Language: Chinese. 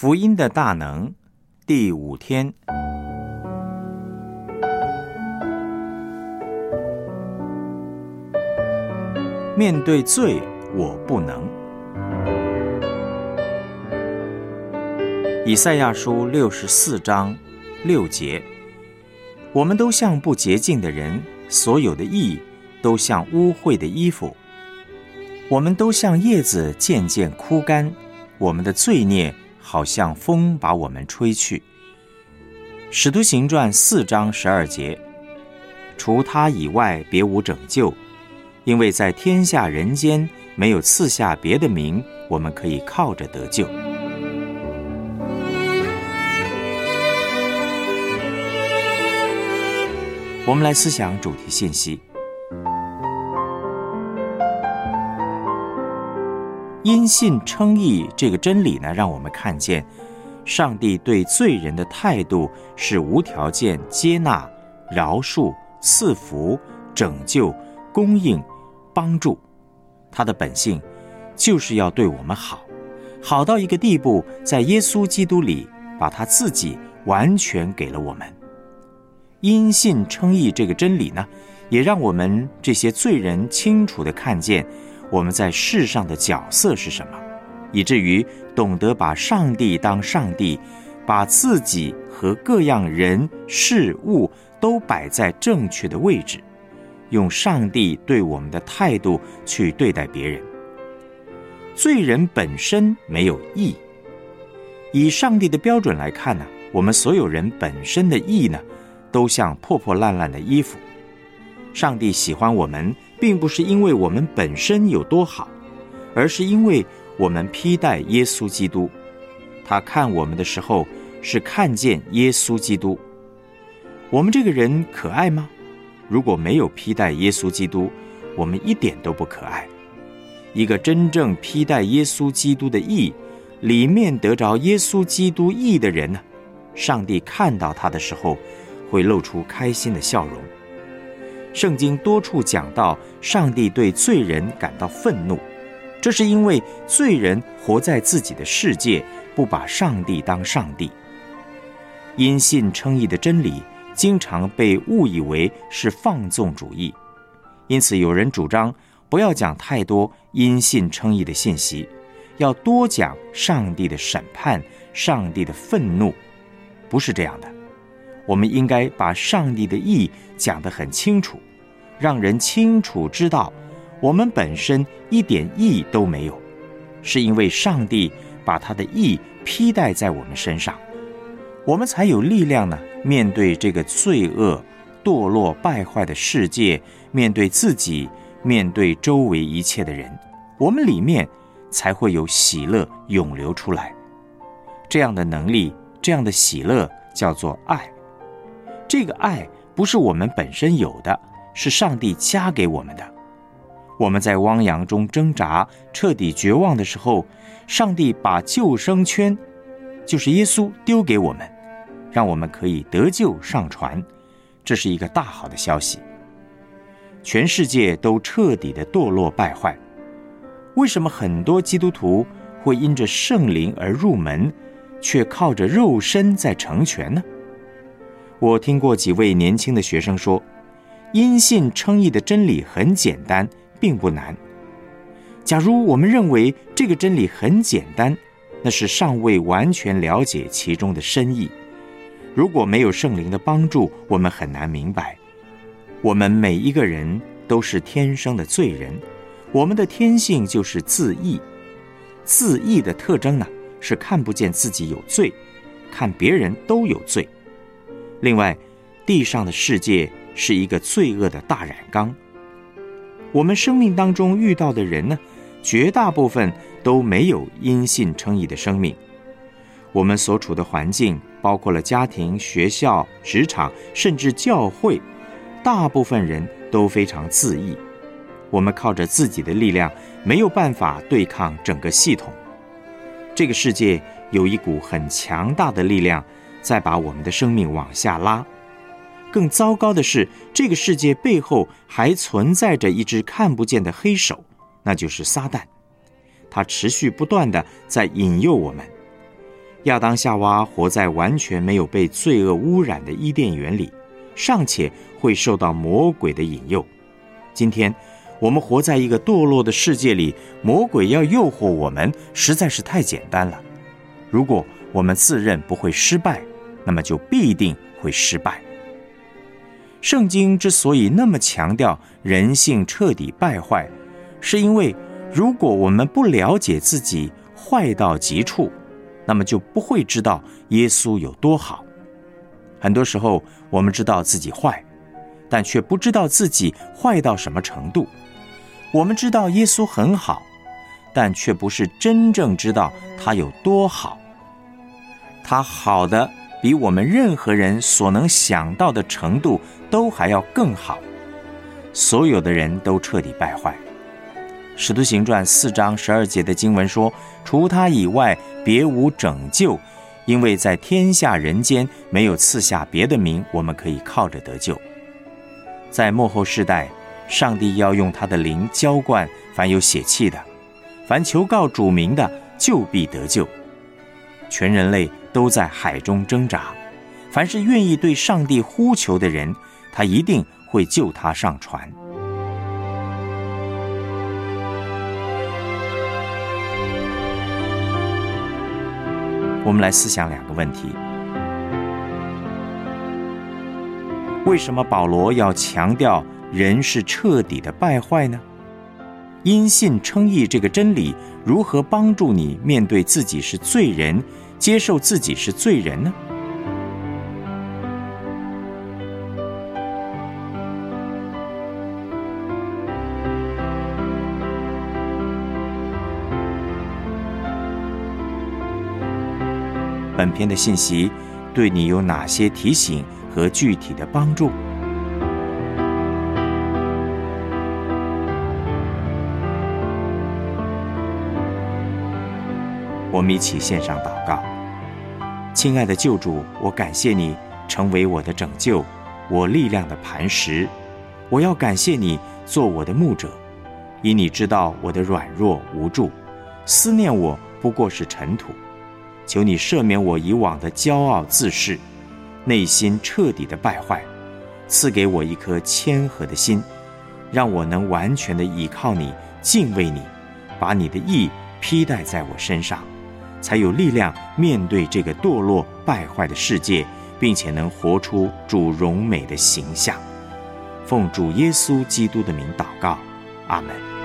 福音的大能第五天，面对罪，我不能。以赛亚书六十四章六节，我们都像不洁净的人，所有的义都像污秽的衣服，我们都像叶子渐渐枯干，我们的罪孽。好像风把我们吹去。《使徒行传》四章十二节，除他以外，别无拯救，因为在天下人间没有赐下别的名，我们可以靠着得救。我们来思想主题信息。因信称义这个真理呢，让我们看见，上帝对罪人的态度是无条件接纳、饶恕、赐福、拯救、供应、帮助。他的本性就是要对我们好，好到一个地步，在耶稣基督里把他自己完全给了我们。因信称义这个真理呢，也让我们这些罪人清楚的看见。我们在世上的角色是什么，以至于懂得把上帝当上帝，把自己和各样人事物都摆在正确的位置，用上帝对我们的态度去对待别人。罪人本身没有义，以上帝的标准来看呢，我们所有人本身的义呢，都像破破烂烂的衣服。上帝喜欢我们。并不是因为我们本身有多好，而是因为我们披戴耶稣基督。他看我们的时候是看见耶稣基督。我们这个人可爱吗？如果没有披戴耶稣基督，我们一点都不可爱。一个真正披戴耶稣基督的义，里面得着耶稣基督义的人呢，上帝看到他的时候，会露出开心的笑容。圣经多处讲到，上帝对罪人感到愤怒，这是因为罪人活在自己的世界，不把上帝当上帝。因信称义的真理，经常被误以为是放纵主义，因此有人主张不要讲太多因信称义的信息，要多讲上帝的审判、上帝的愤怒。不是这样的。我们应该把上帝的意讲得很清楚，让人清楚知道，我们本身一点意都没有，是因为上帝把他的意披戴在我们身上，我们才有力量呢。面对这个罪恶、堕落、败坏的世界，面对自己，面对周围一切的人，我们里面才会有喜乐涌流出来。这样的能力，这样的喜乐，叫做爱。这个爱不是我们本身有的，是上帝加给我们的。我们在汪洋中挣扎、彻底绝望的时候，上帝把救生圈，就是耶稣丢给我们，让我们可以得救上船。这是一个大好的消息。全世界都彻底的堕落败坏，为什么很多基督徒会因着圣灵而入门，却靠着肉身在成全呢？我听过几位年轻的学生说，因信称义的真理很简单，并不难。假如我们认为这个真理很简单，那是尚未完全了解其中的深意。如果没有圣灵的帮助，我们很难明白。我们每一个人都是天生的罪人，我们的天性就是自义。自义的特征呢，是看不见自己有罪，看别人都有罪。另外，地上的世界是一个罪恶的大染缸。我们生命当中遇到的人呢，绝大部分都没有因信称义的生命。我们所处的环境，包括了家庭、学校、职场，甚至教会，大部分人都非常自义。我们靠着自己的力量，没有办法对抗整个系统。这个世界有一股很强大的力量。再把我们的生命往下拉，更糟糕的是，这个世界背后还存在着一只看不见的黑手，那就是撒旦。他持续不断的在引诱我们。亚当夏娃活在完全没有被罪恶污染的伊甸园里，尚且会受到魔鬼的引诱。今天，我们活在一个堕落的世界里，魔鬼要诱惑我们，实在是太简单了。如果我们自认不会失败，那么就必定会失败。圣经之所以那么强调人性彻底败坏，是因为如果我们不了解自己坏到极处，那么就不会知道耶稣有多好。很多时候，我们知道自己坏，但却不知道自己坏到什么程度。我们知道耶稣很好，但却不是真正知道他有多好。他好的。比我们任何人所能想到的程度都还要更好。所有的人都彻底败坏。使徒行传四章十二节的经文说：“除他以外，别无拯救，因为在天下人间没有赐下别的名，我们可以靠着得救。”在幕后世代，上帝要用他的灵浇灌凡有血气的，凡求告主名的，就必得救。全人类。都在海中挣扎。凡是愿意对上帝呼求的人，他一定会救他上船。我们来思想两个问题：为什么保罗要强调人是彻底的败坏呢？因信称义这个真理如何帮助你面对自己是罪人？接受自己是罪人呢？本篇的信息对你有哪些提醒和具体的帮助？我们一起献上祷告，亲爱的救主，我感谢你成为我的拯救，我力量的磐石。我要感谢你做我的牧者，因你知道我的软弱无助，思念我不过是尘土。求你赦免我以往的骄傲自恃，内心彻底的败坏，赐给我一颗谦和的心，让我能完全的倚靠你，敬畏你，把你的意披戴在我身上。才有力量面对这个堕落败坏的世界，并且能活出主荣美的形象。奉主耶稣基督的名祷告，阿门。